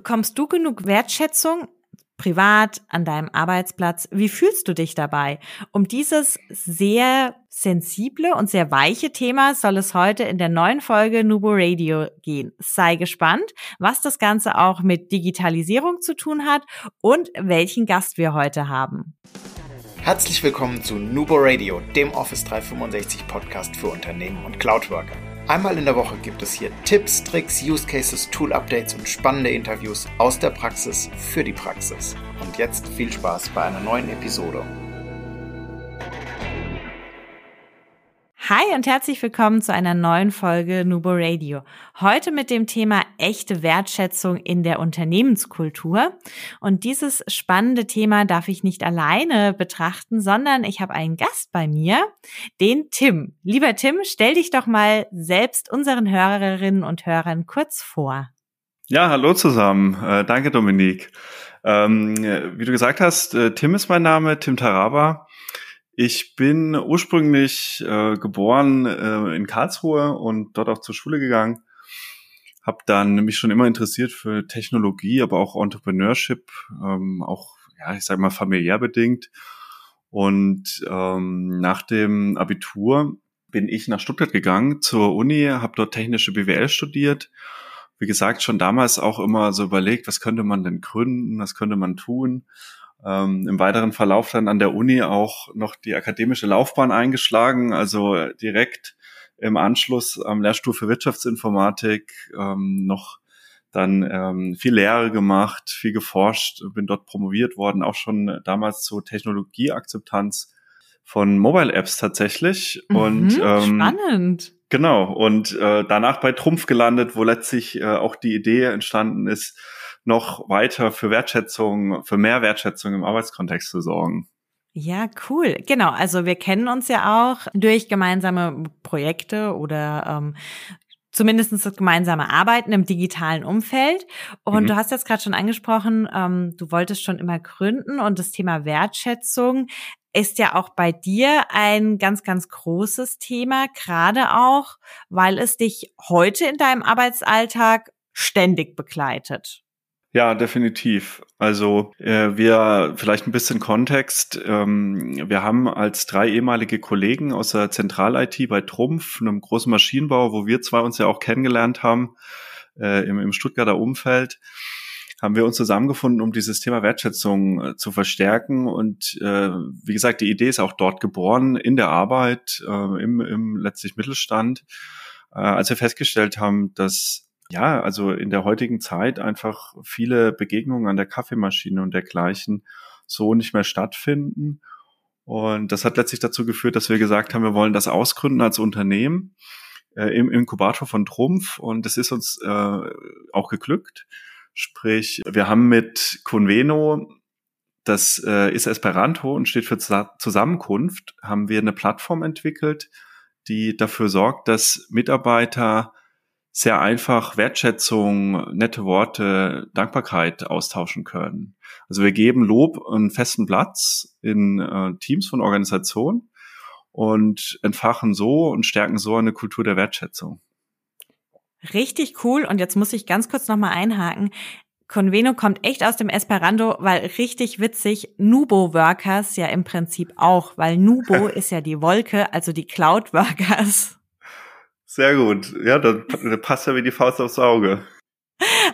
Bekommst du genug Wertschätzung privat, an deinem Arbeitsplatz? Wie fühlst du dich dabei? Um dieses sehr sensible und sehr weiche Thema soll es heute in der neuen Folge Nubo Radio gehen. Sei gespannt, was das Ganze auch mit Digitalisierung zu tun hat und welchen Gast wir heute haben. Herzlich willkommen zu Nubo Radio, dem Office 365 Podcast für Unternehmen und Cloudworker. Einmal in der Woche gibt es hier Tipps, Tricks, Use Cases, Tool Updates und spannende Interviews aus der Praxis für die Praxis. Und jetzt viel Spaß bei einer neuen Episode. Hi und herzlich willkommen zu einer neuen Folge Nubo Radio. Heute mit dem Thema echte Wertschätzung in der Unternehmenskultur. Und dieses spannende Thema darf ich nicht alleine betrachten, sondern ich habe einen Gast bei mir, den Tim. Lieber Tim, stell dich doch mal selbst unseren Hörerinnen und Hörern kurz vor. Ja, hallo zusammen. Äh, danke, Dominik. Ähm, wie du gesagt hast, äh, Tim ist mein Name, Tim Taraba. Ich bin ursprünglich äh, geboren äh, in Karlsruhe und dort auch zur Schule gegangen. Habe dann mich schon immer interessiert für Technologie, aber auch Entrepreneurship, ähm, auch ja, ich sage mal familiär bedingt. Und ähm, nach dem Abitur bin ich nach Stuttgart gegangen zur Uni, habe dort technische BWL studiert. Wie gesagt, schon damals auch immer so überlegt, was könnte man denn gründen, was könnte man tun ähm, im weiteren Verlauf dann an der Uni auch noch die akademische Laufbahn eingeschlagen, also direkt im Anschluss am Lehrstuhl für Wirtschaftsinformatik ähm, noch dann ähm, viel Lehre gemacht, viel geforscht, bin dort promoviert worden, auch schon damals zur Technologieakzeptanz von Mobile Apps tatsächlich. Mhm, und ähm, spannend. Genau. Und äh, danach bei Trumpf gelandet, wo letztlich äh, auch die Idee entstanden ist, noch weiter für Wertschätzung, für mehr Wertschätzung im Arbeitskontext zu sorgen. Ja, cool. Genau. Also wir kennen uns ja auch durch gemeinsame Projekte oder ähm, zumindest das gemeinsame Arbeiten im digitalen Umfeld. Und mhm. du hast jetzt gerade schon angesprochen, ähm, du wolltest schon immer gründen und das Thema Wertschätzung ist ja auch bei dir ein ganz, ganz großes Thema, gerade auch, weil es dich heute in deinem Arbeitsalltag ständig begleitet. Ja, definitiv. Also äh, wir vielleicht ein bisschen Kontext. Ähm, wir haben als drei ehemalige Kollegen aus der Zentral-IT bei Trumpf, einem großen Maschinenbau, wo wir zwei uns ja auch kennengelernt haben, äh, im, im Stuttgarter Umfeld, haben wir uns zusammengefunden, um dieses Thema Wertschätzung äh, zu verstärken. Und äh, wie gesagt, die Idee ist auch dort geboren, in der Arbeit, äh, im, im letztlich Mittelstand, äh, als wir festgestellt haben, dass ja, also in der heutigen Zeit einfach viele Begegnungen an der Kaffeemaschine und dergleichen so nicht mehr stattfinden. Und das hat letztlich dazu geführt, dass wir gesagt haben, wir wollen das ausgründen als Unternehmen äh, im Inkubator von Trumpf. Und das ist uns äh, auch geglückt. Sprich, wir haben mit Conveno, das äh, ist Esperanto und steht für Zusammenkunft, haben wir eine Plattform entwickelt, die dafür sorgt, dass Mitarbeiter sehr einfach Wertschätzung, nette Worte, Dankbarkeit austauschen können. Also wir geben Lob einen festen Platz in äh, Teams von Organisationen und entfachen so und stärken so eine Kultur der Wertschätzung. Richtig cool. Und jetzt muss ich ganz kurz nochmal einhaken. Conveno kommt echt aus dem Esperanto, weil richtig witzig, Nubo Workers ja im Prinzip auch, weil Nubo ist ja die Wolke, also die Cloud Workers. Sehr gut. Ja, das passt ja wie die Faust aufs Auge.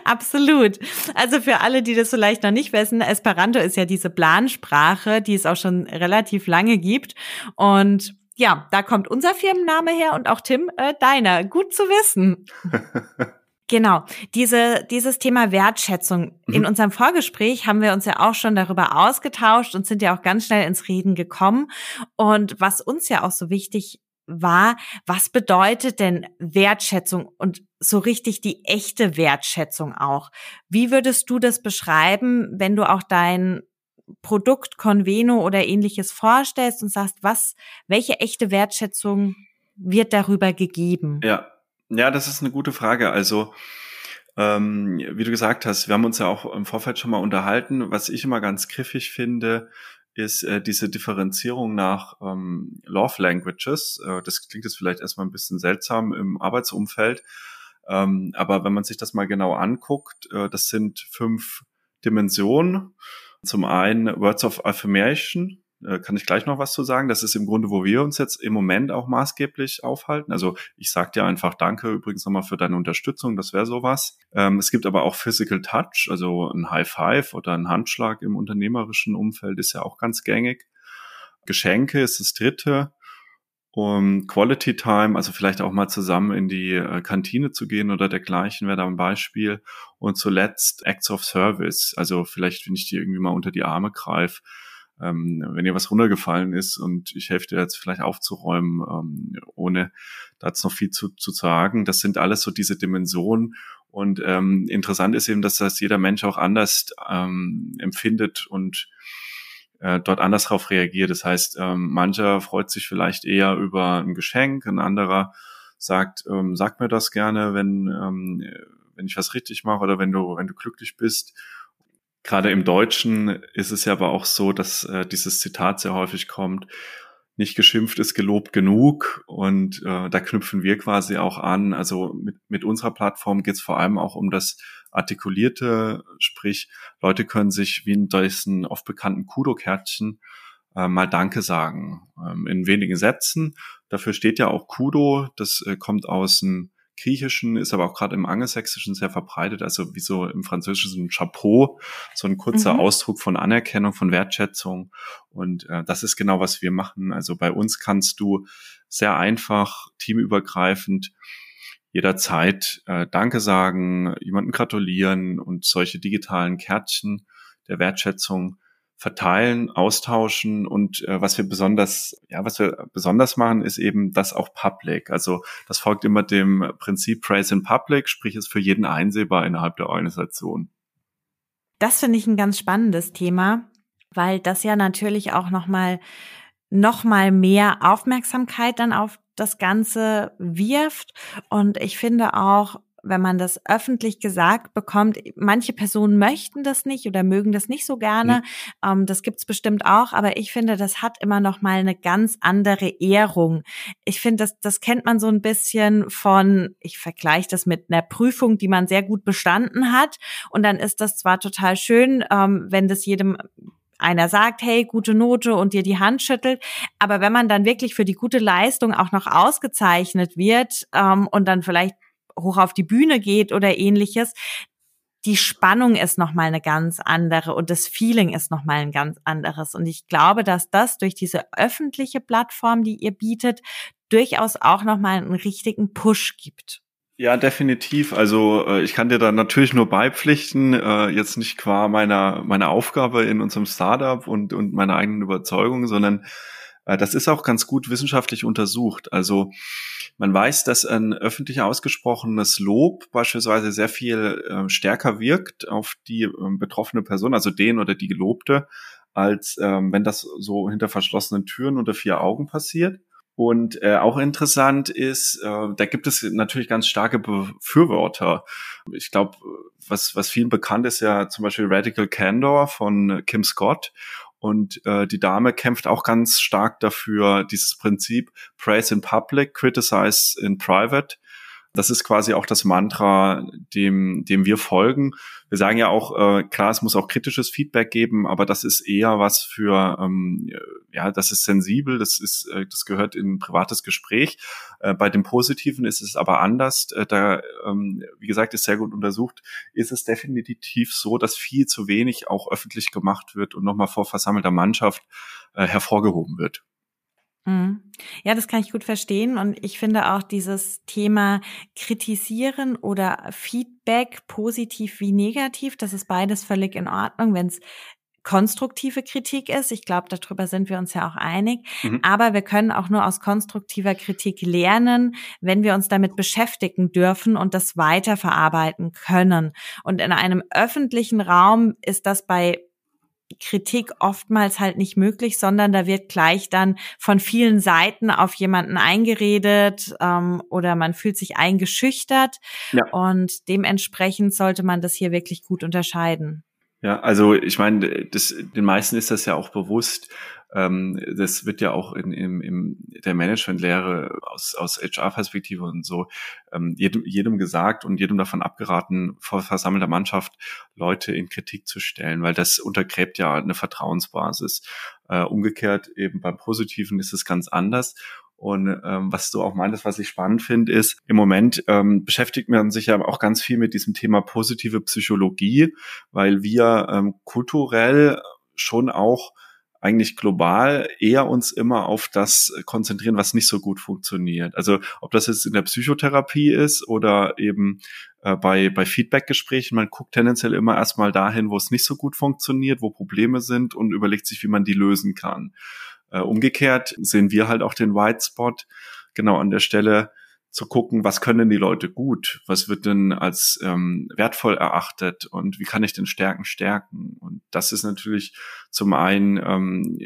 Absolut. Also für alle, die das vielleicht noch nicht wissen, Esperanto ist ja diese Plansprache, die es auch schon relativ lange gibt. Und ja, da kommt unser Firmenname her und auch Tim, äh, deiner. Gut zu wissen. Genau, diese, dieses Thema Wertschätzung. Mhm. In unserem Vorgespräch haben wir uns ja auch schon darüber ausgetauscht und sind ja auch ganz schnell ins Reden gekommen. Und was uns ja auch so wichtig war, was bedeutet denn Wertschätzung und so richtig die echte Wertschätzung auch? Wie würdest du das beschreiben, wenn du auch dein Produkt Conveno oder ähnliches vorstellst und sagst, was, welche echte Wertschätzung wird darüber gegeben? Ja, ja, das ist eine gute Frage. Also, ähm, wie du gesagt hast, wir haben uns ja auch im Vorfeld schon mal unterhalten. Was ich immer ganz griffig finde, ist äh, diese Differenzierung nach ähm, Love Languages. Äh, das klingt jetzt vielleicht erstmal ein bisschen seltsam im Arbeitsumfeld. Ähm, aber wenn man sich das mal genau anguckt, äh, das sind fünf Dimensionen. Zum einen Words of Affirmation, äh, kann ich gleich noch was zu sagen. Das ist im Grunde, wo wir uns jetzt im Moment auch maßgeblich aufhalten. Also ich sage dir einfach Danke übrigens nochmal für deine Unterstützung, das wäre sowas. Ähm, es gibt aber auch Physical Touch, also ein High Five oder ein Handschlag im unternehmerischen Umfeld ist ja auch ganz gängig. Geschenke ist das dritte. Um Quality Time, also vielleicht auch mal zusammen in die äh, Kantine zu gehen oder dergleichen wäre da ein Beispiel. Und zuletzt Acts of Service, also vielleicht, wenn ich dir irgendwie mal unter die Arme greife, ähm, wenn dir was runtergefallen ist und ich helfe dir jetzt vielleicht aufzuräumen, ähm, ohne da jetzt noch viel zu, zu sagen. Das sind alles so diese Dimensionen. Und ähm, interessant ist eben, dass das jeder Mensch auch anders ähm, empfindet und äh, dort anders darauf reagiert. Das heißt, ähm, mancher freut sich vielleicht eher über ein Geschenk, ein anderer sagt, ähm, sag mir das gerne, wenn, ähm, wenn ich was richtig mache oder wenn du, wenn du glücklich bist. Gerade im Deutschen ist es ja aber auch so, dass äh, dieses Zitat sehr häufig kommt, nicht geschimpft ist gelobt genug und äh, da knüpfen wir quasi auch an. Also mit, mit unserer Plattform geht es vor allem auch um das Artikulierte, sprich Leute können sich wie in diesen oft bekannten Kudo-Kärtchen äh, mal Danke sagen ähm, in wenigen Sätzen. Dafür steht ja auch Kudo, das äh, kommt aus dem Griechischen, ist aber auch gerade im Angelsächsischen sehr verbreitet, also wie so im Französischen Chapeau, so ein kurzer mhm. Ausdruck von Anerkennung, von Wertschätzung. Und äh, das ist genau, was wir machen. Also bei uns kannst du sehr einfach, teamübergreifend jederzeit äh, Danke sagen, jemanden gratulieren und solche digitalen Kärtchen der Wertschätzung verteilen, austauschen und äh, was wir besonders, ja, was wir besonders machen, ist eben das auch public. Also das folgt immer dem Prinzip Praise in Public, sprich ist für jeden einsehbar innerhalb der Organisation. Das finde ich ein ganz spannendes Thema, weil das ja natürlich auch nochmal noch mal mehr Aufmerksamkeit dann auf das Ganze wirft. Und ich finde auch, wenn man das öffentlich gesagt bekommt, manche Personen möchten das nicht oder mögen das nicht so gerne. Mhm. Ähm, das gibt's bestimmt auch, aber ich finde, das hat immer noch mal eine ganz andere Ehrung. Ich finde, das, das kennt man so ein bisschen von, ich vergleiche das mit einer Prüfung, die man sehr gut bestanden hat. Und dann ist das zwar total schön, ähm, wenn das jedem einer sagt, hey, gute Note und dir die Hand schüttelt. Aber wenn man dann wirklich für die gute Leistung auch noch ausgezeichnet wird ähm, und dann vielleicht hoch auf die Bühne geht oder ähnliches, die Spannung ist nochmal eine ganz andere und das Feeling ist nochmal ein ganz anderes. Und ich glaube, dass das durch diese öffentliche Plattform, die ihr bietet, durchaus auch nochmal einen richtigen Push gibt. Ja, definitiv. Also äh, ich kann dir da natürlich nur beipflichten, äh, jetzt nicht qua meiner meiner Aufgabe in unserem Startup und und meiner eigenen Überzeugung, sondern das ist auch ganz gut wissenschaftlich untersucht. Also man weiß, dass ein öffentlich ausgesprochenes Lob beispielsweise sehr viel äh, stärker wirkt auf die äh, betroffene Person, also den oder die Gelobte, als ähm, wenn das so hinter verschlossenen Türen unter vier Augen passiert. Und äh, auch interessant ist, äh, da gibt es natürlich ganz starke Befürworter. Ich glaube, was, was vielen bekannt ist ja zum Beispiel Radical Candor von Kim Scott. Und äh, die Dame kämpft auch ganz stark dafür, dieses Prinzip Praise in Public, Criticize in Private. Das ist quasi auch das Mantra, dem, dem wir folgen. Wir sagen ja auch, äh, klar, es muss auch kritisches Feedback geben, aber das ist eher was für, ähm, ja, das ist sensibel, das ist, äh, das gehört in ein privates Gespräch. Äh, bei dem Positiven ist es aber anders. Äh, da, ähm, wie gesagt, ist sehr gut untersucht, ist es definitiv so, dass viel zu wenig auch öffentlich gemacht wird und nochmal vor versammelter Mannschaft äh, hervorgehoben wird. Mhm. Ja, das kann ich gut verstehen. Und ich finde auch dieses Thema kritisieren oder Feedback, positiv wie negativ, das ist beides völlig in Ordnung, wenn es konstruktive Kritik ist. Ich glaube, darüber sind wir uns ja auch einig. Mhm. Aber wir können auch nur aus konstruktiver Kritik lernen, wenn wir uns damit beschäftigen dürfen und das weiterverarbeiten können. Und in einem öffentlichen Raum ist das bei Kritik oftmals halt nicht möglich, sondern da wird gleich dann von vielen Seiten auf jemanden eingeredet ähm, oder man fühlt sich eingeschüchtert ja. und dementsprechend sollte man das hier wirklich gut unterscheiden. Ja, also ich meine, das, den meisten ist das ja auch bewusst. Ähm, das wird ja auch in, in, in der Managementlehre aus, aus HR-Perspektive und so ähm, jedem, jedem gesagt und jedem davon abgeraten, vor versammelter Mannschaft Leute in Kritik zu stellen, weil das untergräbt ja eine Vertrauensbasis. Äh, umgekehrt eben beim Positiven ist es ganz anders. Und ähm, was du auch meintest, was ich spannend finde, ist, im Moment ähm, beschäftigt man sich ja auch ganz viel mit diesem Thema positive Psychologie, weil wir ähm, kulturell schon auch eigentlich global eher uns immer auf das konzentrieren, was nicht so gut funktioniert. Also ob das jetzt in der Psychotherapie ist oder eben äh, bei, bei Feedbackgesprächen, man guckt tendenziell immer erstmal dahin, wo es nicht so gut funktioniert, wo Probleme sind und überlegt sich, wie man die lösen kann. Äh, umgekehrt sehen wir halt auch den White Spot genau an der Stelle, zu gucken, was können die Leute gut, was wird denn als ähm, wertvoll erachtet und wie kann ich den Stärken stärken. Und das ist natürlich zum einen ähm,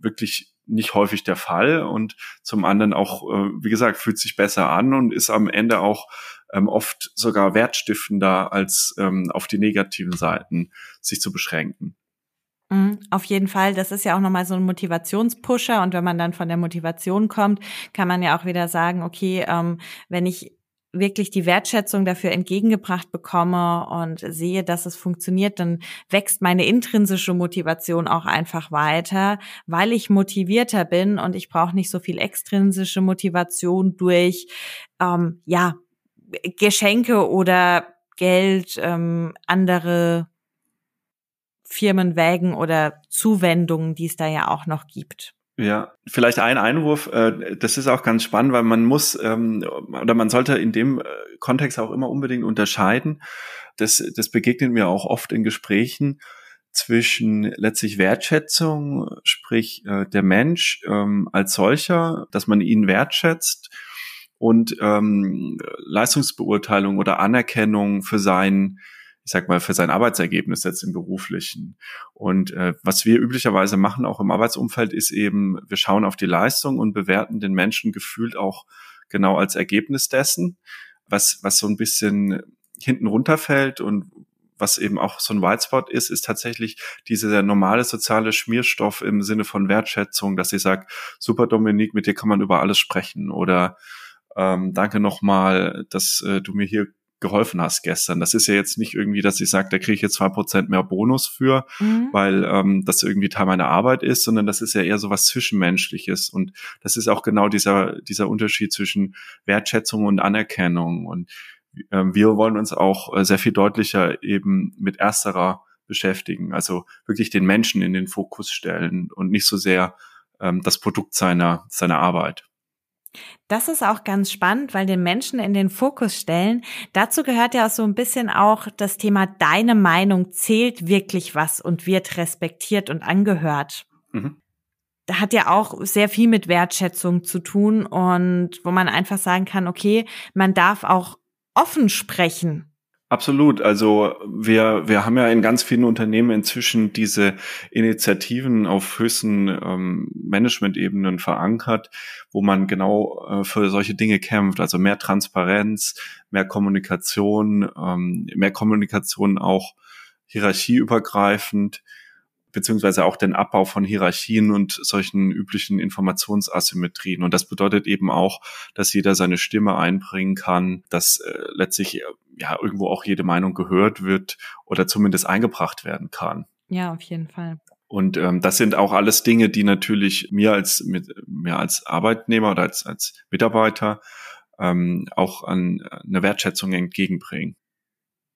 wirklich nicht häufig der Fall und zum anderen auch, äh, wie gesagt, fühlt sich besser an und ist am Ende auch ähm, oft sogar wertstiftender, als ähm, auf die negativen Seiten sich zu beschränken. Mhm, auf jeden Fall, das ist ja auch nochmal so ein Motivationspusher. Und wenn man dann von der Motivation kommt, kann man ja auch wieder sagen, okay, ähm, wenn ich wirklich die Wertschätzung dafür entgegengebracht bekomme und sehe, dass es funktioniert, dann wächst meine intrinsische Motivation auch einfach weiter, weil ich motivierter bin und ich brauche nicht so viel extrinsische Motivation durch ähm, ja Geschenke oder Geld, ähm, andere Firmenwägen oder Zuwendungen, die es da ja auch noch gibt. Ja, vielleicht ein Einwurf, äh, das ist auch ganz spannend, weil man muss ähm, oder man sollte in dem äh, Kontext auch immer unbedingt unterscheiden. Das, das begegnet mir auch oft in Gesprächen zwischen letztlich Wertschätzung, sprich äh, der Mensch ähm, als solcher, dass man ihn wertschätzt und ähm, Leistungsbeurteilung oder Anerkennung für sein ich sag mal, für sein Arbeitsergebnis jetzt im beruflichen. Und äh, was wir üblicherweise machen, auch im Arbeitsumfeld, ist eben, wir schauen auf die Leistung und bewerten den Menschen gefühlt auch genau als Ergebnis dessen, was, was so ein bisschen hinten runterfällt und was eben auch so ein White Spot ist, ist tatsächlich dieser normale soziale Schmierstoff im Sinne von Wertschätzung, dass ich sage, super Dominik, mit dir kann man über alles sprechen oder ähm, danke nochmal, dass äh, du mir hier geholfen hast gestern. Das ist ja jetzt nicht irgendwie, dass ich sage, da kriege ich jetzt zwei Prozent mehr Bonus für, mhm. weil ähm, das irgendwie Teil meiner Arbeit ist, sondern das ist ja eher so was Zwischenmenschliches. Und das ist auch genau dieser, dieser Unterschied zwischen Wertschätzung und Anerkennung. Und ähm, wir wollen uns auch äh, sehr viel deutlicher eben mit ersterer beschäftigen, also wirklich den Menschen in den Fokus stellen und nicht so sehr ähm, das Produkt seiner, seiner Arbeit. Das ist auch ganz spannend, weil den Menschen in den Fokus stellen. Dazu gehört ja auch so ein bisschen auch das Thema, deine Meinung zählt wirklich was und wird respektiert und angehört. Mhm. Da hat ja auch sehr viel mit Wertschätzung zu tun und wo man einfach sagen kann, okay, man darf auch offen sprechen Absolut. Also wir, wir haben ja in ganz vielen Unternehmen inzwischen diese Initiativen auf höchsten ähm, Management-Ebenen verankert, wo man genau äh, für solche Dinge kämpft. Also mehr Transparenz, mehr Kommunikation, ähm, mehr Kommunikation auch hierarchieübergreifend beziehungsweise auch den Abbau von Hierarchien und solchen üblichen Informationsasymmetrien. Und das bedeutet eben auch, dass jeder seine Stimme einbringen kann, dass äh, letztlich ja irgendwo auch jede Meinung gehört wird oder zumindest eingebracht werden kann. Ja, auf jeden Fall. Und ähm, das sind auch alles Dinge, die natürlich mir als mit, mir als Arbeitnehmer oder als, als Mitarbeiter ähm, auch an eine Wertschätzung entgegenbringen.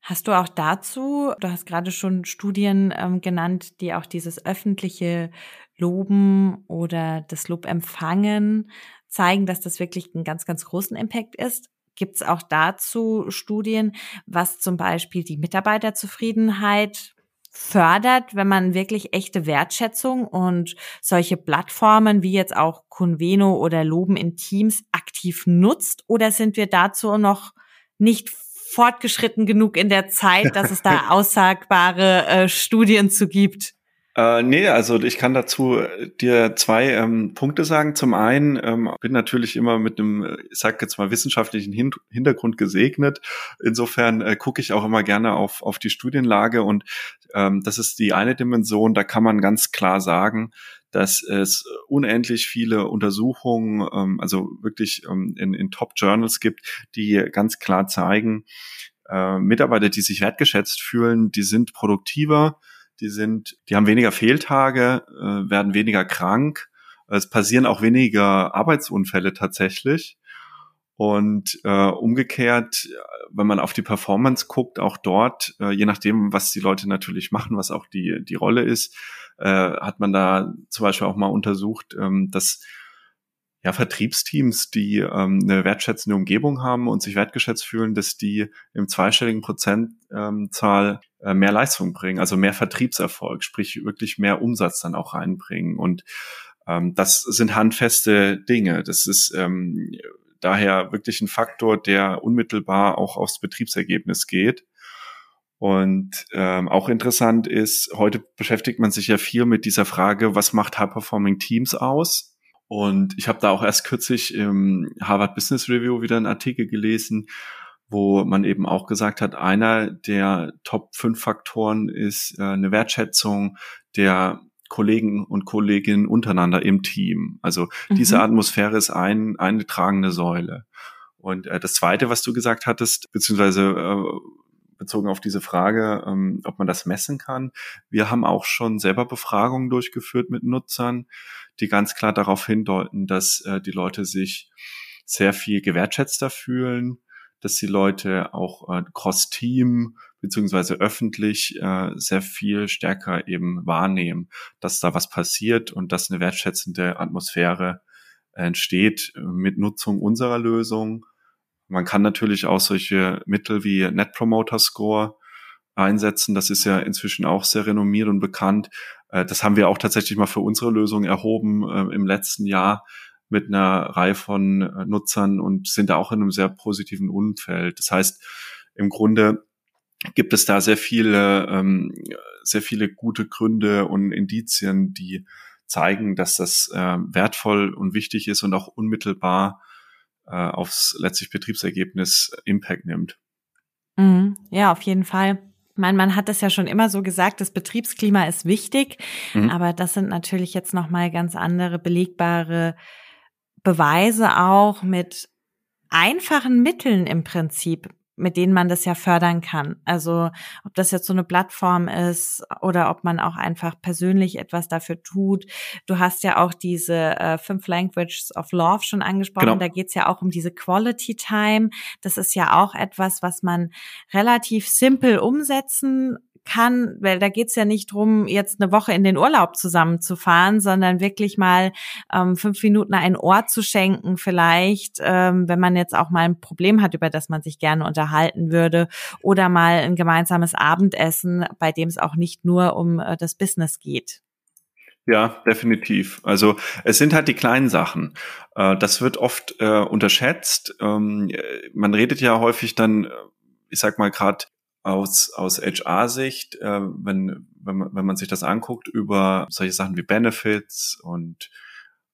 Hast du auch dazu, du hast gerade schon Studien ähm, genannt, die auch dieses öffentliche Loben oder das Lob empfangen zeigen, dass das wirklich einen ganz, ganz großen Impact ist. Gibt es auch dazu Studien, was zum Beispiel die Mitarbeiterzufriedenheit fördert, wenn man wirklich echte Wertschätzung und solche Plattformen wie jetzt auch Conveno oder Loben in Teams aktiv nutzt? Oder sind wir dazu noch nicht fortgeschritten genug in der Zeit, dass es da aussagbare äh, Studien zu gibt? Äh, nee, also ich kann dazu dir zwei ähm, Punkte sagen. Zum einen ähm, bin natürlich immer mit einem, ich sag jetzt mal, wissenschaftlichen Hin Hintergrund gesegnet. Insofern äh, gucke ich auch immer gerne auf, auf die Studienlage und ähm, das ist die eine Dimension, da kann man ganz klar sagen, dass es unendlich viele Untersuchungen, ähm, also wirklich ähm, in, in Top-Journals gibt, die ganz klar zeigen, äh, Mitarbeiter, die sich wertgeschätzt fühlen, die sind produktiver, die sind, die haben weniger Fehltage, äh, werden weniger krank. Es passieren auch weniger Arbeitsunfälle tatsächlich. Und äh, umgekehrt, wenn man auf die Performance guckt, auch dort, äh, je nachdem, was die Leute natürlich machen, was auch die, die Rolle ist, äh, hat man da zum Beispiel auch mal untersucht, ähm, dass ja, Vertriebsteams, die ähm, eine wertschätzende Umgebung haben und sich wertgeschätzt fühlen, dass die im zweistelligen Prozentzahl äh, mehr Leistung bringen, also mehr Vertriebserfolg, sprich wirklich mehr Umsatz dann auch reinbringen. Und ähm, das sind handfeste Dinge. Das ist ähm, daher wirklich ein Faktor, der unmittelbar auch aufs Betriebsergebnis geht. Und ähm, auch interessant ist, heute beschäftigt man sich ja viel mit dieser Frage, was macht High-Performing Teams aus? Und ich habe da auch erst kürzlich im Harvard Business Review wieder einen Artikel gelesen, wo man eben auch gesagt hat, einer der Top 5 Faktoren ist äh, eine Wertschätzung der Kollegen und Kolleginnen untereinander im Team. Also mhm. diese Atmosphäre ist ein, eine tragende Säule. Und äh, das Zweite, was du gesagt hattest, beziehungsweise äh, bezogen auf diese Frage, ähm, ob man das messen kann, wir haben auch schon selber Befragungen durchgeführt mit Nutzern die ganz klar darauf hindeuten, dass äh, die Leute sich sehr viel gewertschätzter fühlen, dass die Leute auch äh, cross-Team beziehungsweise öffentlich äh, sehr viel stärker eben wahrnehmen, dass da was passiert und dass eine wertschätzende Atmosphäre entsteht mit Nutzung unserer Lösung. Man kann natürlich auch solche Mittel wie Net Promoter Score einsetzen. Das ist ja inzwischen auch sehr renommiert und bekannt. Äh, das haben wir auch tatsächlich mal für unsere Lösung erhoben äh, im letzten Jahr mit einer Reihe von äh, Nutzern und sind da auch in einem sehr positiven Umfeld. Das heißt, im Grunde gibt es da sehr viele, ähm, sehr viele gute Gründe und Indizien, die zeigen, dass das wertvoll und wichtig ist und auch unmittelbar aufs letztlich Betriebsergebnis Impact nimmt. Mhm. Ja, auf jeden Fall. Man, man hat es ja schon immer so gesagt, das Betriebsklima ist wichtig, mhm. aber das sind natürlich jetzt noch mal ganz andere belegbare Beweise auch mit einfachen Mitteln im Prinzip mit denen man das ja fördern kann. Also ob das jetzt so eine Plattform ist oder ob man auch einfach persönlich etwas dafür tut. Du hast ja auch diese äh, fünf Languages of Love schon angesprochen. Genau. Da geht's ja auch um diese Quality Time. Das ist ja auch etwas, was man relativ simpel umsetzen kann, weil da geht's ja nicht drum, jetzt eine Woche in den Urlaub zusammenzufahren, sondern wirklich mal ähm, fünf Minuten ein Ohr zu schenken, vielleicht, ähm, wenn man jetzt auch mal ein Problem hat, über das man sich gerne unterhalten würde, oder mal ein gemeinsames Abendessen, bei dem es auch nicht nur um äh, das Business geht. Ja, definitiv. Also es sind halt die kleinen Sachen. Äh, das wird oft äh, unterschätzt. Ähm, man redet ja häufig dann, äh, ich sag mal gerade aus, aus HR-Sicht, äh, wenn, wenn, man, wenn man sich das anguckt, über solche Sachen wie Benefits und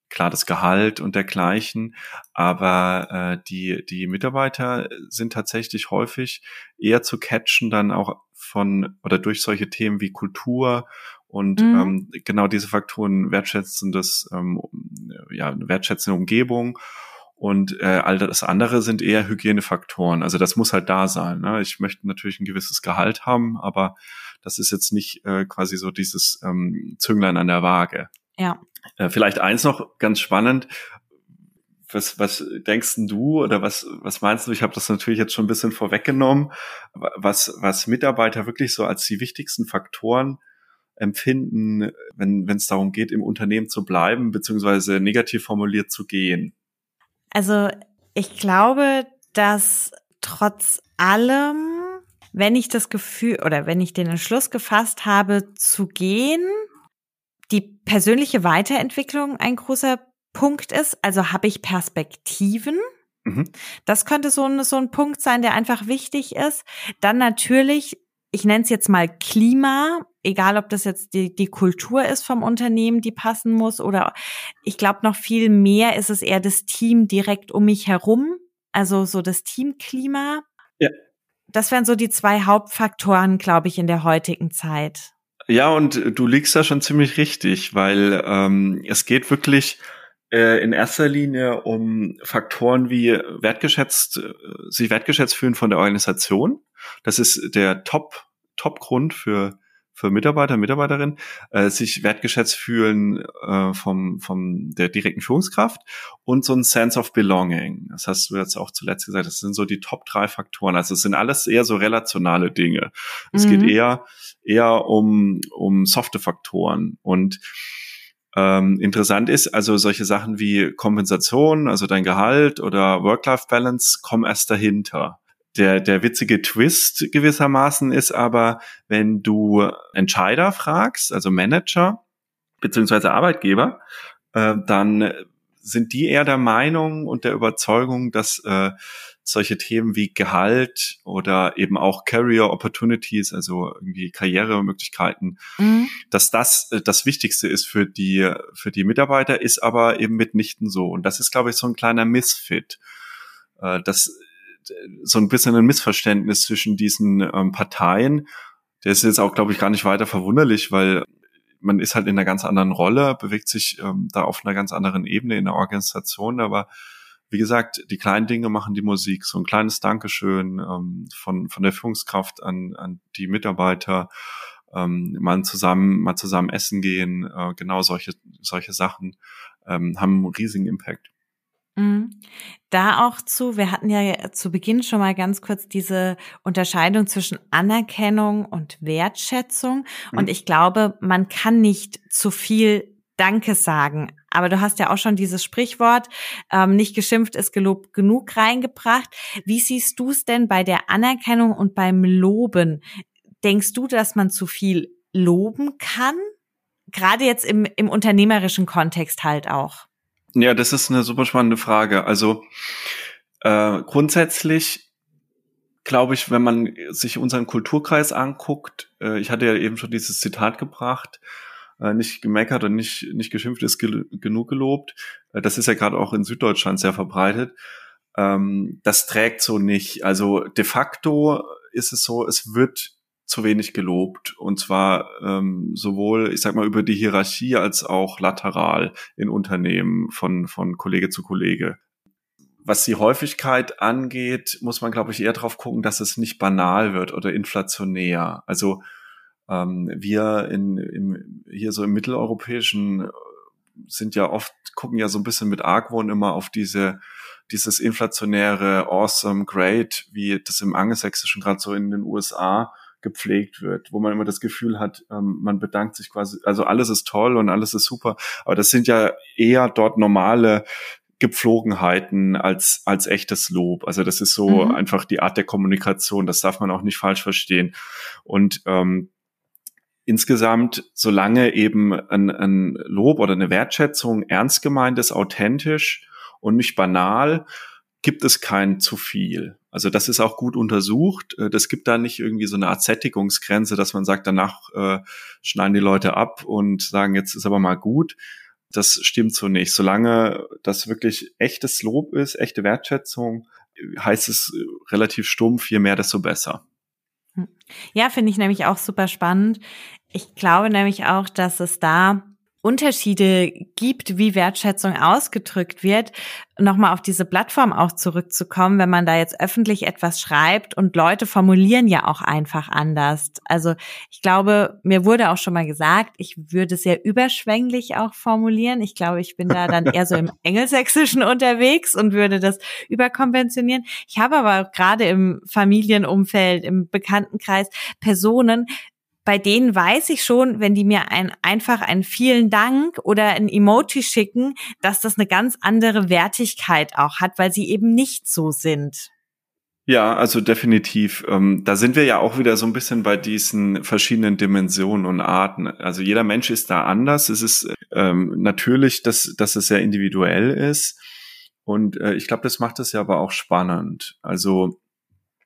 klar das Gehalt und dergleichen, aber äh, die, die Mitarbeiter sind tatsächlich häufig eher zu catchen dann auch von oder durch solche Themen wie Kultur und mhm. ähm, genau diese Faktoren wertschätzendes, ähm, ja, wertschätzende Umgebung und äh, all das andere sind eher Hygienefaktoren. Also das muss halt da sein. Ne? Ich möchte natürlich ein gewisses Gehalt haben, aber das ist jetzt nicht äh, quasi so dieses ähm, Zünglein an der Waage. Ja. Äh, vielleicht eins noch ganz spannend. Was, was denkst du oder was, was meinst du? Ich habe das natürlich jetzt schon ein bisschen vorweggenommen, was, was Mitarbeiter wirklich so als die wichtigsten Faktoren empfinden, wenn es darum geht, im Unternehmen zu bleiben, beziehungsweise negativ formuliert zu gehen. Also ich glaube, dass trotz allem, wenn ich das Gefühl oder wenn ich den Entschluss gefasst habe zu gehen, die persönliche Weiterentwicklung ein großer Punkt ist. Also habe ich Perspektiven. Mhm. Das könnte so ein, so ein Punkt sein, der einfach wichtig ist. Dann natürlich ich nenne es jetzt mal Klima, egal ob das jetzt die, die Kultur ist vom Unternehmen, die passen muss, oder ich glaube noch viel mehr ist es eher das Team direkt um mich herum, also so das Teamklima. Ja. Das wären so die zwei Hauptfaktoren, glaube ich, in der heutigen Zeit. Ja, und du liegst da schon ziemlich richtig, weil ähm, es geht wirklich äh, in erster Linie um Faktoren wie wertgeschätzt, äh, sich wertgeschätzt fühlen von der Organisation. Das ist der Top, Top-Grund für für Mitarbeiter, Mitarbeiterinnen, äh, sich wertgeschätzt fühlen äh, vom, vom der direkten Führungskraft und so ein Sense of Belonging. Das hast du jetzt auch zuletzt gesagt, das sind so die Top drei Faktoren. Also es sind alles eher so relationale Dinge. Es mhm. geht eher, eher um, um softe Faktoren und ähm, interessant ist, also solche Sachen wie Kompensation, also dein Gehalt oder Work-Life-Balance kommen erst dahinter der, der witzige Twist gewissermaßen ist aber, wenn du Entscheider fragst, also Manager beziehungsweise Arbeitgeber, äh, dann sind die eher der Meinung und der Überzeugung, dass äh, solche Themen wie Gehalt oder eben auch Career Opportunities, also irgendwie Karrieremöglichkeiten, mhm. dass das äh, das Wichtigste ist für die für die Mitarbeiter, ist aber eben mitnichten so. Und das ist, glaube ich, so ein kleiner Misfit. Äh, das so ein bisschen ein Missverständnis zwischen diesen ähm, Parteien. Der ist jetzt auch, glaube ich, gar nicht weiter verwunderlich, weil man ist halt in einer ganz anderen Rolle, bewegt sich ähm, da auf einer ganz anderen Ebene in der Organisation, aber wie gesagt, die kleinen Dinge machen die Musik. So ein kleines Dankeschön ähm, von, von der Führungskraft an, an die Mitarbeiter, ähm, mal zusammen, mal zusammen essen gehen, äh, genau solche, solche Sachen ähm, haben einen riesigen Impact. Mhm. Da auch zu, wir hatten ja zu Beginn schon mal ganz kurz diese Unterscheidung zwischen Anerkennung und Wertschätzung. Mhm. Und ich glaube, man kann nicht zu viel Danke sagen. Aber du hast ja auch schon dieses Sprichwort, ähm, nicht geschimpft ist gelobt genug reingebracht. Wie siehst du es denn bei der Anerkennung und beim Loben? Denkst du, dass man zu viel loben kann? Gerade jetzt im, im unternehmerischen Kontext halt auch. Ja, das ist eine super spannende Frage. Also äh, grundsätzlich glaube ich, wenn man sich unseren Kulturkreis anguckt, äh, ich hatte ja eben schon dieses Zitat gebracht, äh, nicht gemeckert und nicht, nicht geschimpft ist gel genug gelobt. Äh, das ist ja gerade auch in Süddeutschland sehr verbreitet. Ähm, das trägt so nicht. Also de facto ist es so, es wird zu wenig gelobt. Und zwar ähm, sowohl, ich sag mal, über die Hierarchie als auch lateral in Unternehmen von, von Kollege zu Kollege. Was die Häufigkeit angeht, muss man, glaube ich, eher darauf gucken, dass es nicht banal wird oder inflationär. Also ähm, wir in, im, hier so im mitteleuropäischen sind ja oft, gucken ja so ein bisschen mit Argwohn immer auf diese dieses inflationäre Awesome, Great, wie das im Angelsächsischen gerade so in den USA gepflegt wird, wo man immer das Gefühl hat, ähm, man bedankt sich quasi, also alles ist toll und alles ist super, aber das sind ja eher dort normale Gepflogenheiten als, als echtes Lob. Also das ist so mhm. einfach die Art der Kommunikation, das darf man auch nicht falsch verstehen. Und ähm, insgesamt, solange eben ein, ein Lob oder eine Wertschätzung ernst gemeint ist, authentisch und nicht banal, gibt es kein zu viel. Also das ist auch gut untersucht. Äh, das gibt da nicht irgendwie so eine Art Sättigungsgrenze, dass man sagt, danach äh, schneiden die Leute ab und sagen, jetzt ist aber mal gut. Das stimmt so nicht. Solange das wirklich echtes Lob ist, echte Wertschätzung, heißt es relativ stumpf, je mehr, desto besser. Hm. Ja, finde ich nämlich auch super spannend. Ich glaube nämlich auch, dass es da Unterschiede gibt, wie Wertschätzung ausgedrückt wird, nochmal auf diese Plattform auch zurückzukommen, wenn man da jetzt öffentlich etwas schreibt und Leute formulieren ja auch einfach anders. Also ich glaube, mir wurde auch schon mal gesagt, ich würde sehr überschwänglich auch formulieren. Ich glaube, ich bin da dann eher so im Engelsächsischen unterwegs und würde das überkonventionieren. Ich habe aber gerade im Familienumfeld, im Bekanntenkreis Personen, bei denen weiß ich schon, wenn die mir ein, einfach einen vielen Dank oder ein Emoji schicken, dass das eine ganz andere Wertigkeit auch hat, weil sie eben nicht so sind. Ja, also definitiv. Ähm, da sind wir ja auch wieder so ein bisschen bei diesen verschiedenen Dimensionen und Arten. Also jeder Mensch ist da anders. Es ist ähm, natürlich, dass, dass es sehr individuell ist. Und äh, ich glaube, das macht es ja aber auch spannend. Also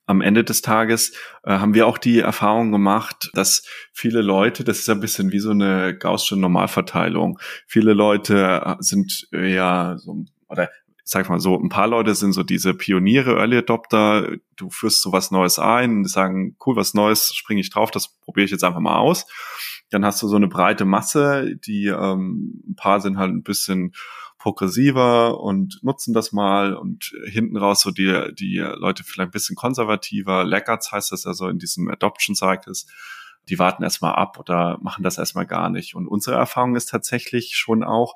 am Ende des Tages äh, haben wir auch die Erfahrung gemacht, dass viele Leute, das ist ein bisschen wie so eine gaußsche Normalverteilung, viele Leute äh, sind ja so, oder sag mal so, ein paar Leute sind so diese Pioniere, Early Adopter, du führst so was Neues ein, sagen, cool, was Neues, springe ich drauf, das probiere ich jetzt einfach mal aus. dann hast du so eine breite Masse, die ähm, ein paar sind halt ein bisschen progressiver und nutzen das mal und hinten raus so die, die Leute vielleicht ein bisschen konservativer. Laggards heißt das also in diesem Adoption Cycles. Die warten erstmal ab oder machen das erstmal gar nicht. Und unsere Erfahrung ist tatsächlich schon auch,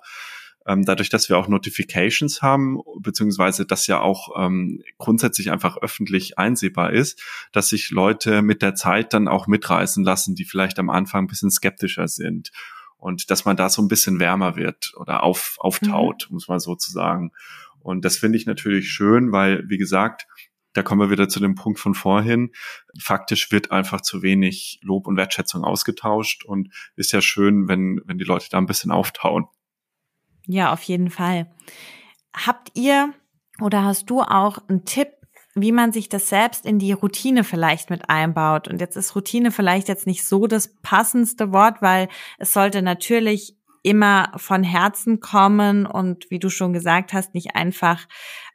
ähm, dadurch, dass wir auch Notifications haben, beziehungsweise das ja auch ähm, grundsätzlich einfach öffentlich einsehbar ist, dass sich Leute mit der Zeit dann auch mitreißen lassen, die vielleicht am Anfang ein bisschen skeptischer sind. Und dass man da so ein bisschen wärmer wird oder auf, auftaut, mhm. muss man so zu sagen. Und das finde ich natürlich schön, weil, wie gesagt, da kommen wir wieder zu dem Punkt von vorhin. Faktisch wird einfach zu wenig Lob und Wertschätzung ausgetauscht und ist ja schön, wenn, wenn die Leute da ein bisschen auftauen. Ja, auf jeden Fall. Habt ihr oder hast du auch einen Tipp, wie man sich das selbst in die Routine vielleicht mit einbaut? Und jetzt ist Routine vielleicht jetzt nicht so das passendste Wort, weil es sollte natürlich immer von Herzen kommen und wie du schon gesagt hast, nicht einfach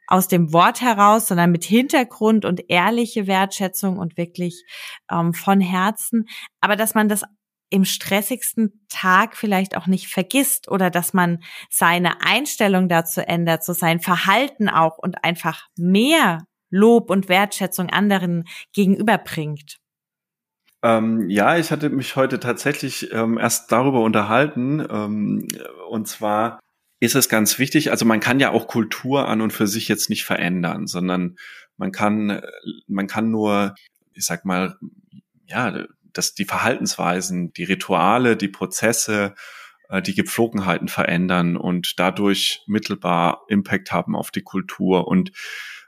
aus dem Wort heraus, sondern mit Hintergrund und ehrliche Wertschätzung und wirklich ähm, von Herzen. Aber dass man das im stressigsten Tag vielleicht auch nicht vergisst oder dass man seine Einstellung dazu ändert, so sein Verhalten auch und einfach mehr Lob und Wertschätzung anderen gegenüberbringt. Ähm, ja, ich hatte mich heute tatsächlich ähm, erst darüber unterhalten. Ähm, und zwar ist es ganz wichtig, also man kann ja auch Kultur an und für sich jetzt nicht verändern, sondern man kann, man kann nur, ich sag mal, ja, dass die Verhaltensweisen, die Rituale, die Prozesse, äh, die Gepflogenheiten verändern und dadurch mittelbar Impact haben auf die Kultur. Und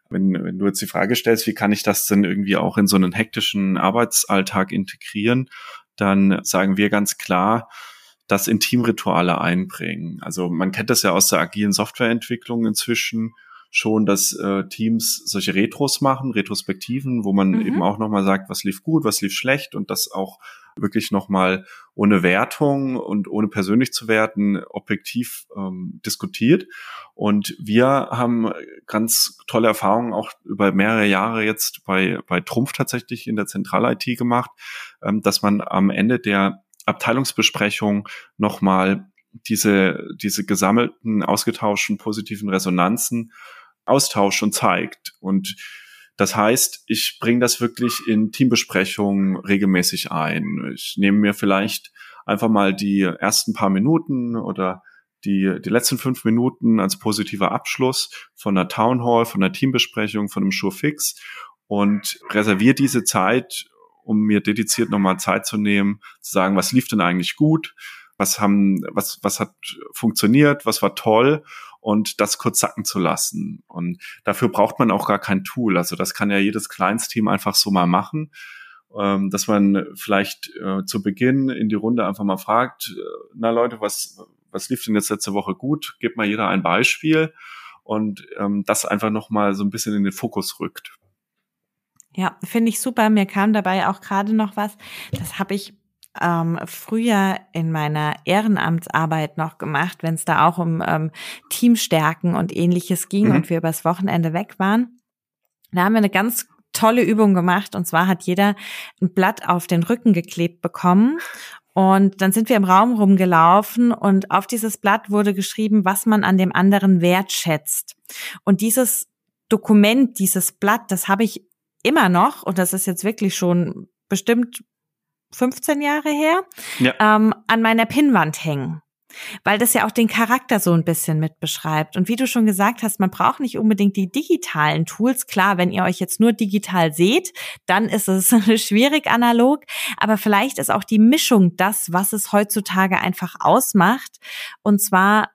wenn, wenn du jetzt die Frage stellst, wie kann ich das denn irgendwie auch in so einen hektischen Arbeitsalltag integrieren, dann sagen wir ganz klar, das in Teamrituale einbringen. Also man kennt das ja aus der agilen Softwareentwicklung inzwischen schon, dass äh, Teams solche Retros machen, Retrospektiven, wo man mhm. eben auch nochmal sagt, was lief gut, was lief schlecht und das auch wirklich nochmal ohne Wertung und ohne persönlich zu werten objektiv ähm, diskutiert. Und wir haben ganz tolle Erfahrungen auch über mehrere Jahre jetzt bei, bei Trumpf tatsächlich in der Zentral-IT gemacht, ähm, dass man am Ende der Abteilungsbesprechung nochmal diese, diese gesammelten, ausgetauschten positiven Resonanzen austauscht und zeigt. Und das heißt, ich bringe das wirklich in Teambesprechungen regelmäßig ein. Ich nehme mir vielleicht einfach mal die ersten paar Minuten oder die, die letzten fünf Minuten als positiver Abschluss von einer Town Hall, von einer Teambesprechung, von einem Fix und reserviere diese Zeit, um mir dediziert nochmal Zeit zu nehmen, zu sagen, was lief denn eigentlich gut, was haben, was, was hat funktioniert, was war toll und das kurz sacken zu lassen. Und dafür braucht man auch gar kein Tool. Also das kann ja jedes Kleinsteam einfach so mal machen, ähm, dass man vielleicht äh, zu Beginn in die Runde einfach mal fragt, äh, na Leute, was, was lief denn jetzt letzte Woche gut? Gebt mal jeder ein Beispiel und ähm, das einfach nochmal so ein bisschen in den Fokus rückt. Ja, finde ich super. Mir kam dabei auch gerade noch was. Das habe ich ähm, früher in meiner Ehrenamtsarbeit noch gemacht, wenn es da auch um ähm, Teamstärken und ähnliches ging mhm. und wir übers Wochenende weg waren. Da haben wir eine ganz tolle Übung gemacht und zwar hat jeder ein Blatt auf den Rücken geklebt bekommen und dann sind wir im Raum rumgelaufen und auf dieses Blatt wurde geschrieben, was man an dem anderen wertschätzt. Und dieses Dokument, dieses Blatt, das habe ich immer noch und das ist jetzt wirklich schon bestimmt 15 Jahre her, ja. ähm, an meiner Pinnwand hängen. Weil das ja auch den Charakter so ein bisschen mit beschreibt. Und wie du schon gesagt hast, man braucht nicht unbedingt die digitalen Tools. Klar, wenn ihr euch jetzt nur digital seht, dann ist es schwierig analog. Aber vielleicht ist auch die Mischung das, was es heutzutage einfach ausmacht. Und zwar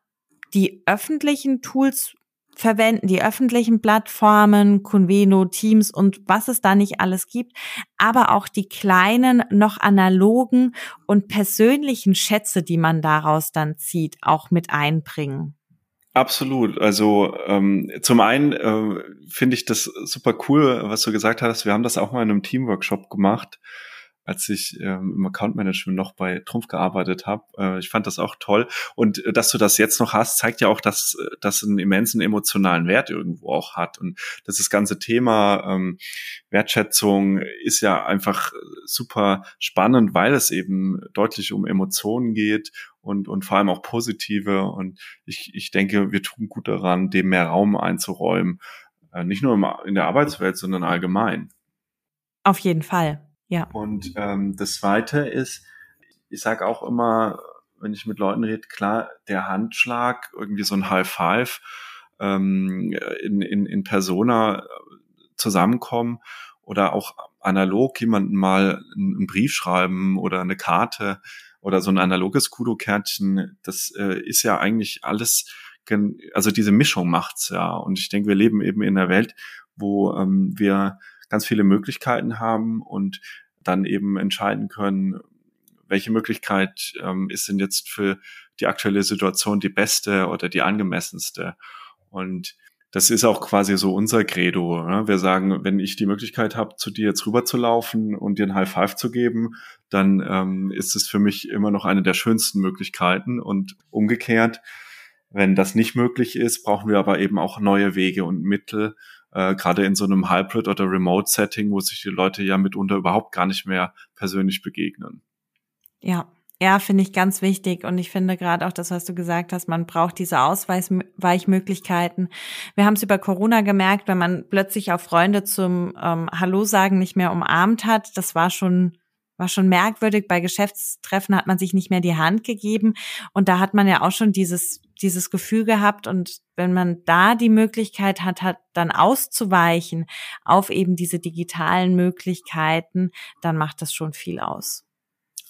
die öffentlichen Tools verwenden, die öffentlichen Plattformen, Conveno, Teams und was es da nicht alles gibt, aber auch die kleinen, noch analogen und persönlichen Schätze, die man daraus dann zieht, auch mit einbringen. Absolut. Also ähm, zum einen äh, finde ich das super cool, was du gesagt hast. Wir haben das auch mal in einem Teamworkshop gemacht. Als ich ähm, im Account Management noch bei Trumpf gearbeitet habe. Äh, ich fand das auch toll. Und äh, dass du das jetzt noch hast, zeigt ja auch, dass äh, das einen immensen emotionalen Wert irgendwo auch hat. Und das, das ganze Thema ähm, Wertschätzung ist ja einfach super spannend, weil es eben deutlich um Emotionen geht und, und vor allem auch positive. Und ich, ich denke, wir tun gut daran, dem mehr Raum einzuräumen. Äh, nicht nur in der Arbeitswelt, sondern allgemein. Auf jeden Fall. Ja. Und ähm, das Zweite ist, ich sage auch immer, wenn ich mit Leuten rede, klar, der Handschlag, irgendwie so ein High Five ähm, in, in, in Persona zusammenkommen oder auch analog jemanden mal einen Brief schreiben oder eine Karte oder so ein analoges Kudo-Kärtchen, das äh, ist ja eigentlich alles, also diese Mischung macht's ja. Und ich denke, wir leben eben in einer Welt, wo ähm, wir ganz viele Möglichkeiten haben und dann eben entscheiden können, welche Möglichkeit ähm, ist denn jetzt für die aktuelle Situation die beste oder die angemessenste. Und das ist auch quasi so unser Credo. Ne? Wir sagen, wenn ich die Möglichkeit habe, zu dir jetzt rüberzulaufen und dir ein High Five zu geben, dann ähm, ist es für mich immer noch eine der schönsten Möglichkeiten. Und umgekehrt, wenn das nicht möglich ist, brauchen wir aber eben auch neue Wege und Mittel, äh, gerade in so einem Hybrid- oder Remote-Setting, wo sich die Leute ja mitunter überhaupt gar nicht mehr persönlich begegnen. Ja, ja, finde ich ganz wichtig. Und ich finde gerade auch das, was du gesagt hast, man braucht diese Ausweichmöglichkeiten. Wir haben es über Corona gemerkt, wenn man plötzlich auch Freunde zum ähm, Hallo sagen nicht mehr umarmt hat. Das war schon war schon merkwürdig. Bei Geschäftstreffen hat man sich nicht mehr die Hand gegeben. Und da hat man ja auch schon dieses, dieses Gefühl gehabt. Und wenn man da die Möglichkeit hat, hat dann auszuweichen auf eben diese digitalen Möglichkeiten, dann macht das schon viel aus.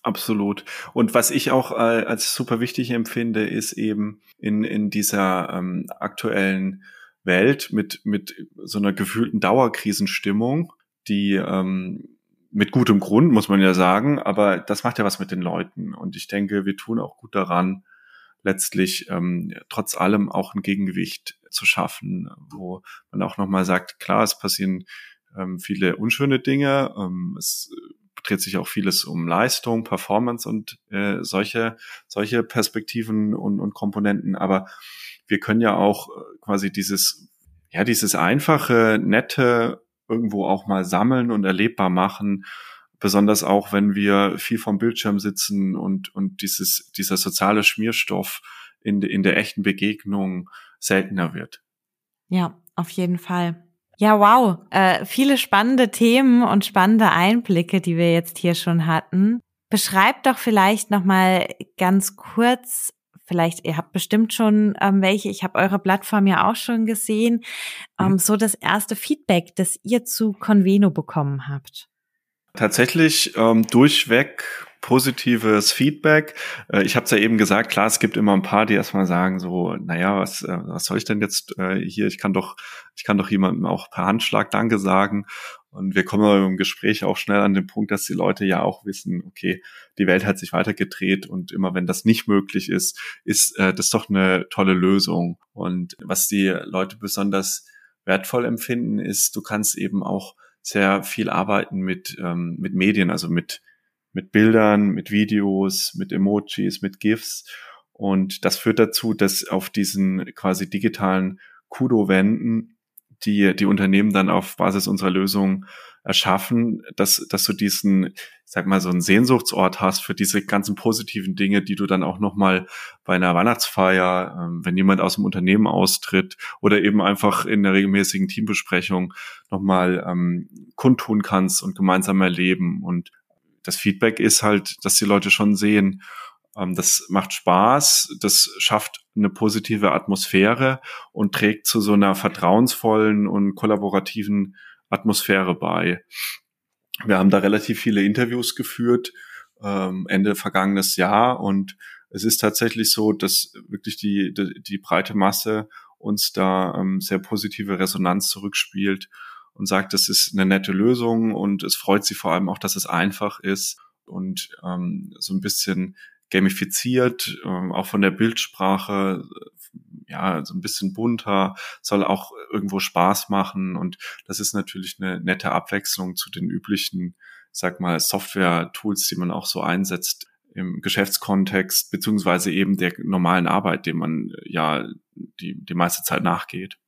Absolut. Und was ich auch äh, als super wichtig empfinde, ist eben in, in dieser ähm, aktuellen Welt mit, mit so einer gefühlten Dauerkrisenstimmung, die ähm, mit gutem Grund, muss man ja sagen, aber das macht ja was mit den Leuten. Und ich denke, wir tun auch gut daran, letztlich ähm, trotz allem auch ein Gegengewicht zu schaffen, wo man auch nochmal sagt, klar, es passieren ähm, viele unschöne Dinge, ähm, es dreht sich auch vieles um Leistung, Performance und äh, solche, solche Perspektiven und, und Komponenten, aber wir können ja auch äh, quasi dieses, ja, dieses einfache, nette, irgendwo auch mal sammeln und erlebbar machen. Besonders auch, wenn wir viel vom Bildschirm sitzen und, und dieses, dieser soziale Schmierstoff in, in der echten Begegnung seltener wird. Ja, auf jeden Fall. Ja, wow. Äh, viele spannende Themen und spannende Einblicke, die wir jetzt hier schon hatten. Beschreib doch vielleicht noch mal ganz kurz, vielleicht, ihr habt bestimmt schon ähm, welche, ich habe eure Plattform ja auch schon gesehen, ähm, mhm. so das erste Feedback, das ihr zu Conveno bekommen habt. Tatsächlich ähm, durchweg positives Feedback. Äh, ich habe es ja eben gesagt, klar, es gibt immer ein paar, die erstmal sagen so, naja, was, äh, was soll ich denn jetzt äh, hier? Ich kann doch, ich kann doch jemandem auch per Handschlag Danke sagen. Und wir kommen im Gespräch auch schnell an den Punkt, dass die Leute ja auch wissen, okay, die Welt hat sich weitergedreht und immer wenn das nicht möglich ist, ist äh, das doch eine tolle Lösung. Und was die Leute besonders wertvoll empfinden, ist, du kannst eben auch sehr viel arbeiten mit, ähm, mit Medien, also mit, mit Bildern, mit Videos, mit Emojis, mit GIFs. Und das führt dazu, dass auf diesen quasi digitalen Kudo-Wänden die die Unternehmen dann auf Basis unserer Lösung erschaffen, dass, dass du diesen, sag mal, so einen Sehnsuchtsort hast für diese ganzen positiven Dinge, die du dann auch nochmal bei einer Weihnachtsfeier, ähm, wenn jemand aus dem Unternehmen austritt oder eben einfach in der regelmäßigen Teambesprechung nochmal ähm, kundtun kannst und gemeinsam erleben. Und das Feedback ist halt, dass die Leute schon sehen, das macht Spaß, das schafft eine positive Atmosphäre und trägt zu so einer vertrauensvollen und kollaborativen Atmosphäre bei. Wir haben da relativ viele Interviews geführt, ähm, Ende vergangenes Jahr und es ist tatsächlich so, dass wirklich die, die, die breite Masse uns da ähm, sehr positive Resonanz zurückspielt und sagt, das ist eine nette Lösung und es freut sie vor allem auch, dass es einfach ist und ähm, so ein bisschen gamifiziert, ähm, auch von der Bildsprache, ja, so ein bisschen bunter, soll auch irgendwo Spaß machen. Und das ist natürlich eine nette Abwechslung zu den üblichen sag mal, Software-Tools, die man auch so einsetzt im Geschäftskontext, beziehungsweise eben der normalen Arbeit, dem man ja die, die meiste Zeit nachgeht.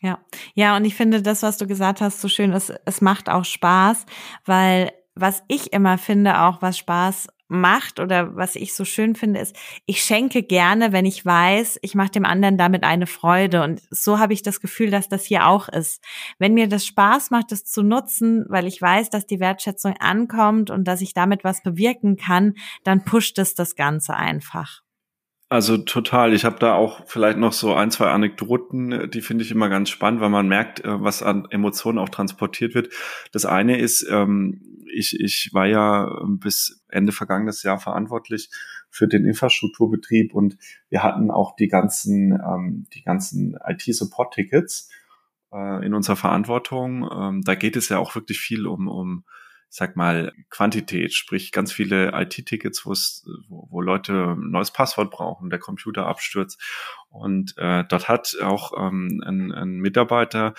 Ja, ja, und ich finde das, was du gesagt hast, so schön, es, es macht auch Spaß, weil was ich immer finde, auch was Spaß macht oder was ich so schön finde, ist, ich schenke gerne, wenn ich weiß, ich mache dem anderen damit eine Freude. Und so habe ich das Gefühl, dass das hier auch ist. Wenn mir das Spaß macht, das zu nutzen, weil ich weiß, dass die Wertschätzung ankommt und dass ich damit was bewirken kann, dann pusht es das Ganze einfach. Also total. Ich habe da auch vielleicht noch so ein, zwei Anekdoten, die finde ich immer ganz spannend, weil man merkt, äh, was an Emotionen auch transportiert wird. Das eine ist, ähm, ich, ich war ja bis Ende vergangenes Jahr verantwortlich für den Infrastrukturbetrieb und wir hatten auch die ganzen, ähm, die ganzen IT-Support-Tickets äh, in unserer Verantwortung. Ähm, da geht es ja auch wirklich viel um, um sag mal, Quantität, sprich ganz viele IT-Tickets, wo, wo Leute ein neues Passwort brauchen, der Computer abstürzt. Und äh, dort hat auch ähm, ein, ein Mitarbeiter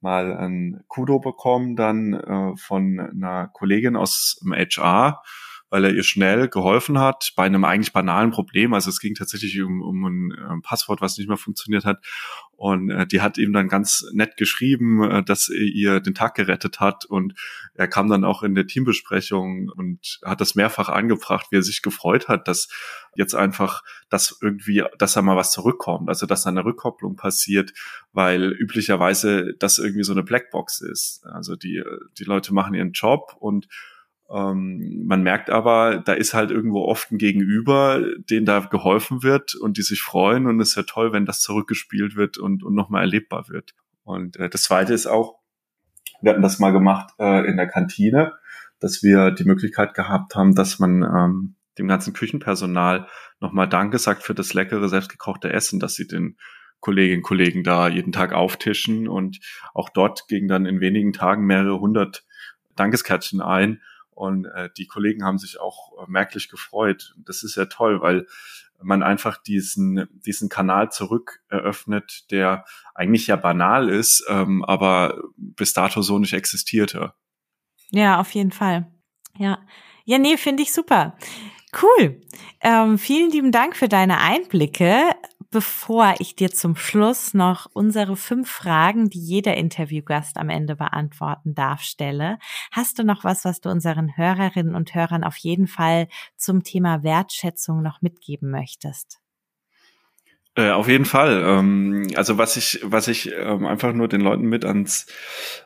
mal ein Kudo bekommen, dann äh, von einer Kollegin aus dem HR, weil er ihr schnell geholfen hat bei einem eigentlich banalen Problem. Also es ging tatsächlich um, um ein, ein Passwort, was nicht mehr funktioniert hat. Und äh, die hat ihm dann ganz nett geschrieben, äh, dass er ihr den Tag gerettet hat. Und er kam dann auch in der Teambesprechung und hat das mehrfach angebracht, wie er sich gefreut hat, dass jetzt einfach, dass irgendwie, dass da mal was zurückkommt, also dass da eine Rückkopplung passiert, weil üblicherweise das irgendwie so eine Blackbox ist. Also die, die Leute machen ihren Job und ähm, man merkt aber, da ist halt irgendwo oft ein Gegenüber, denen da geholfen wird und die sich freuen und es ist ja toll, wenn das zurückgespielt wird und, und nochmal erlebbar wird. Und äh, das Zweite ist auch, wir hatten das mal gemacht äh, in der Kantine, dass wir die Möglichkeit gehabt haben, dass man ähm, dem ganzen Küchenpersonal nochmal Danke sagt für das leckere, selbstgekochte Essen, dass sie den Kolleginnen und Kollegen da jeden Tag auftischen und auch dort gingen dann in wenigen Tagen mehrere hundert Dankeskärtchen ein und äh, die Kollegen haben sich auch äh, merklich gefreut. Das ist ja toll, weil man einfach diesen, diesen Kanal zurück eröffnet, der eigentlich ja banal ist, ähm, aber bis dato so nicht existierte. Ja, auf jeden Fall. Ja. Ja, nee, finde ich super. Cool. Ähm, vielen lieben Dank für deine Einblicke bevor ich dir zum Schluss noch unsere fünf Fragen, die jeder Interviewgast am Ende beantworten darf, stelle, hast du noch was, was du unseren Hörerinnen und Hörern auf jeden Fall zum Thema Wertschätzung noch mitgeben möchtest? Äh, auf jeden Fall. Ähm, also was ich, was ich ähm, einfach nur den Leuten mit ans,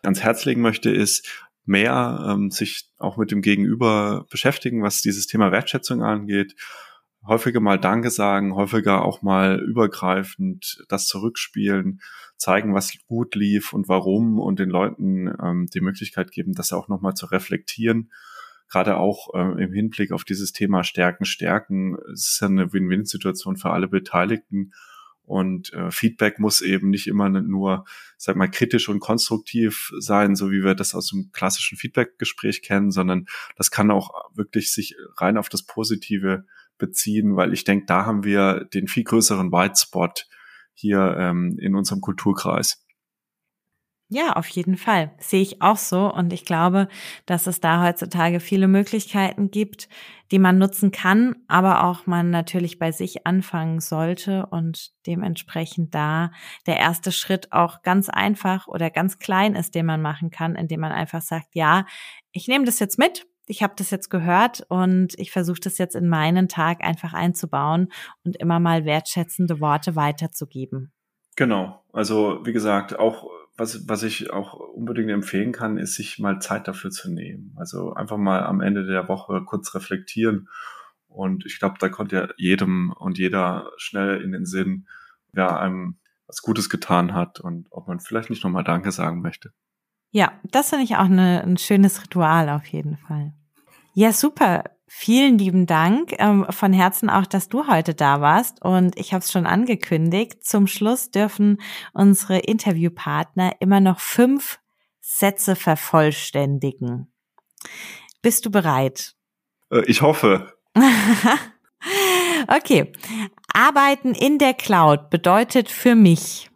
ans Herz legen möchte, ist mehr ähm, sich auch mit dem Gegenüber beschäftigen, was dieses Thema Wertschätzung angeht häufiger mal Danke sagen, häufiger auch mal übergreifend das zurückspielen, zeigen, was gut lief und warum und den Leuten ähm, die Möglichkeit geben, das auch nochmal zu reflektieren. Gerade auch äh, im Hinblick auf dieses Thema Stärken, Stärken. Es ist ja eine Win-Win-Situation für alle Beteiligten. Und äh, Feedback muss eben nicht immer nur, sag mal, kritisch und konstruktiv sein, so wie wir das aus dem klassischen Feedback-Gespräch kennen, sondern das kann auch wirklich sich rein auf das Positive beziehen, weil ich denke, da haben wir den viel größeren White Spot hier ähm, in unserem Kulturkreis. Ja, auf jeden Fall. Sehe ich auch so. Und ich glaube, dass es da heutzutage viele Möglichkeiten gibt, die man nutzen kann, aber auch man natürlich bei sich anfangen sollte und dementsprechend da der erste Schritt auch ganz einfach oder ganz klein ist, den man machen kann, indem man einfach sagt, ja, ich nehme das jetzt mit, ich habe das jetzt gehört und ich versuche das jetzt in meinen Tag einfach einzubauen und immer mal wertschätzende Worte weiterzugeben. Genau. Also wie gesagt, auch was, was ich auch unbedingt empfehlen kann, ist, sich mal Zeit dafür zu nehmen. Also einfach mal am Ende der Woche kurz reflektieren. Und ich glaube, da kommt ja jedem und jeder schnell in den Sinn, wer einem was Gutes getan hat und ob man vielleicht nicht nochmal Danke sagen möchte. Ja, das finde ich auch eine, ein schönes Ritual auf jeden Fall. Ja, super. Vielen lieben Dank ähm, von Herzen auch, dass du heute da warst. Und ich habe es schon angekündigt, zum Schluss dürfen unsere Interviewpartner immer noch fünf Sätze vervollständigen. Bist du bereit? Äh, ich hoffe. okay. Arbeiten in der Cloud bedeutet für mich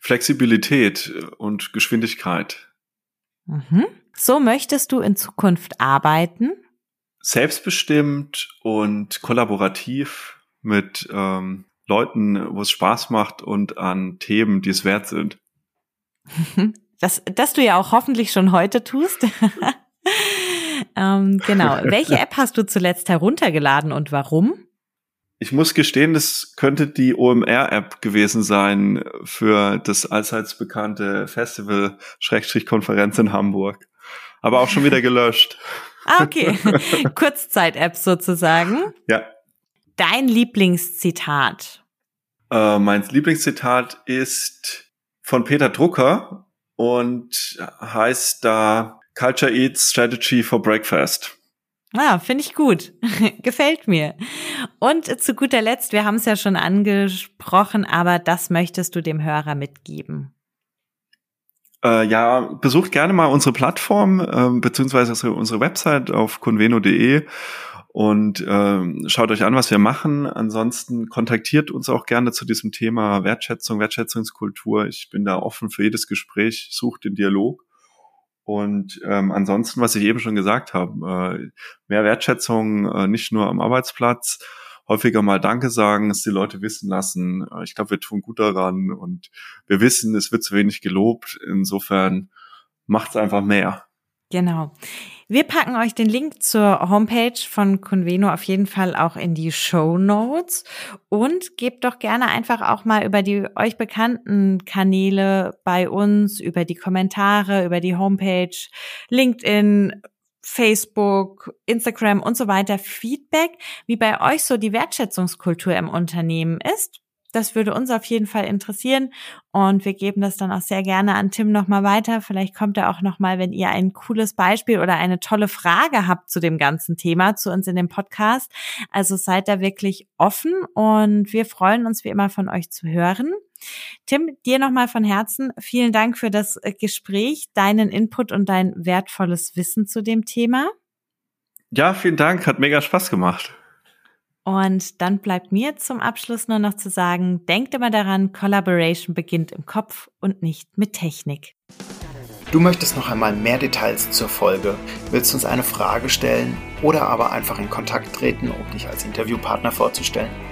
Flexibilität und Geschwindigkeit. Mhm. So möchtest du in Zukunft arbeiten? Selbstbestimmt und kollaborativ mit ähm, Leuten, wo es Spaß macht und an Themen, die es wert sind. Das, das du ja auch hoffentlich schon heute tust. ähm, genau. Welche App hast du zuletzt heruntergeladen und warum? Ich muss gestehen, das könnte die OMR-App gewesen sein für das allseits bekannte Festival-Konferenz in Hamburg. Aber auch schon wieder gelöscht. Ah, okay. Kurzzeit-App sozusagen. Ja. Dein Lieblingszitat? Äh, mein Lieblingszitat ist von Peter Drucker und heißt da Culture Eats Strategy for Breakfast. Ah, finde ich gut. Gefällt mir. Und zu guter Letzt, wir haben es ja schon angesprochen, aber das möchtest du dem Hörer mitgeben. Äh, ja, besucht gerne mal unsere Plattform äh, beziehungsweise unsere Website auf conveno.de und ähm, schaut euch an, was wir machen. Ansonsten kontaktiert uns auch gerne zu diesem Thema Wertschätzung, Wertschätzungskultur. Ich bin da offen für jedes Gespräch, sucht den Dialog. Und ähm, ansonsten, was ich eben schon gesagt habe, äh, mehr Wertschätzung äh, nicht nur am Arbeitsplatz, häufiger mal Danke sagen, es die Leute wissen lassen. Äh, ich glaube, wir tun gut daran und wir wissen, es wird zu wenig gelobt. Insofern macht es einfach mehr. Genau. Wir packen euch den Link zur Homepage von Conveno auf jeden Fall auch in die Show Notes und gebt doch gerne einfach auch mal über die euch bekannten Kanäle bei uns, über die Kommentare, über die Homepage, LinkedIn, Facebook, Instagram und so weiter Feedback, wie bei euch so die Wertschätzungskultur im Unternehmen ist. Das würde uns auf jeden Fall interessieren und wir geben das dann auch sehr gerne an Tim nochmal weiter. Vielleicht kommt er auch nochmal, wenn ihr ein cooles Beispiel oder eine tolle Frage habt zu dem ganzen Thema, zu uns in dem Podcast. Also seid da wirklich offen und wir freuen uns wie immer von euch zu hören. Tim, dir nochmal von Herzen vielen Dank für das äh, Gespräch, deinen Input und dein wertvolles Wissen zu dem Thema. Ja, vielen Dank, hat mega Spaß gemacht. Und dann bleibt mir zum Abschluss nur noch zu sagen, denkt immer daran, Collaboration beginnt im Kopf und nicht mit Technik. Du möchtest noch einmal mehr Details zur Folge, willst uns eine Frage stellen oder aber einfach in Kontakt treten, um dich als Interviewpartner vorzustellen?